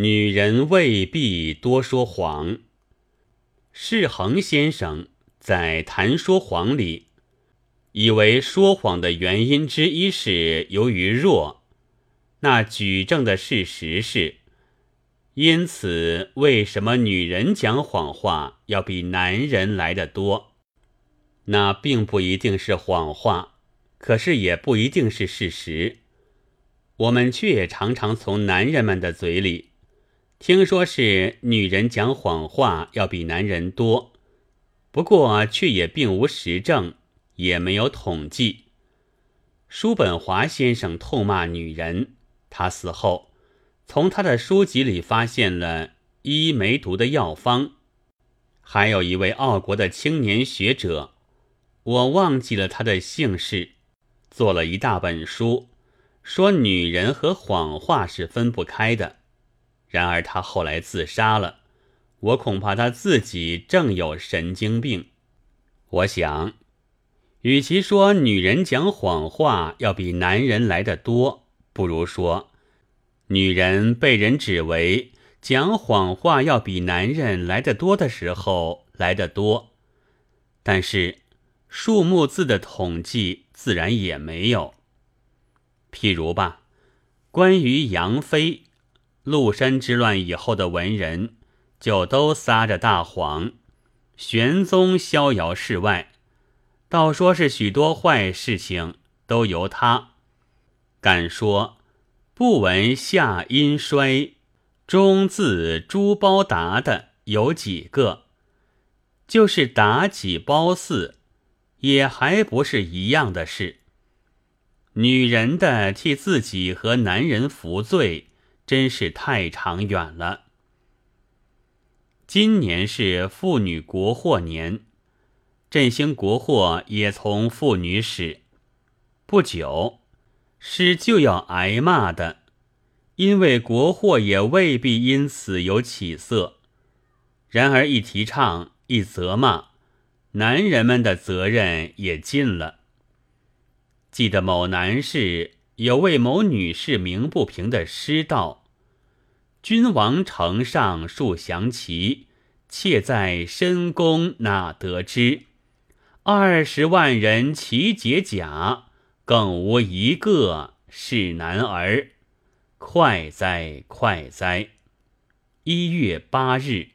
女人未必多说谎。世恒先生在《谈说谎》里，以为说谎的原因之一是由于弱，那举证的事实是。因此，为什么女人讲谎话要比男人来得多？那并不一定是谎话，可是也不一定是事实。我们却也常常从男人们的嘴里听说是女人讲谎话要比男人多，不过却也并无实证，也没有统计。叔本华先生痛骂女人，他死后。从他的书籍里发现了医梅毒的药方，还有一位奥国的青年学者，我忘记了他的姓氏，做了一大本书，说女人和谎话是分不开的。然而他后来自杀了，我恐怕他自己正有神经病。我想，与其说女人讲谎话要比男人来得多，不如说。女人被人指为讲谎话要比男人来得多的时候来得多，但是数目字的统计自然也没有。譬如吧，关于杨飞，禄山之乱以后的文人就都撒着大谎，玄宗逍遥世外，倒说是许多坏事情都由他，敢说。不闻夏阴衰，中字朱包达的有几个？就是妲己褒姒，也还不是一样的事。女人的替自己和男人服罪，真是太长远了。今年是妇女国货年，振兴国货也从妇女始，不久。是就要挨骂的，因为国货也未必因此有起色。然而一提倡，一责骂，男人们的责任也尽了。记得某男士有位某女士鸣不平的诗道：“君王城上树降旗，妾在深宫哪得知？二十万人齐解甲。”更无一个是男儿，快哉快哉！一月八日。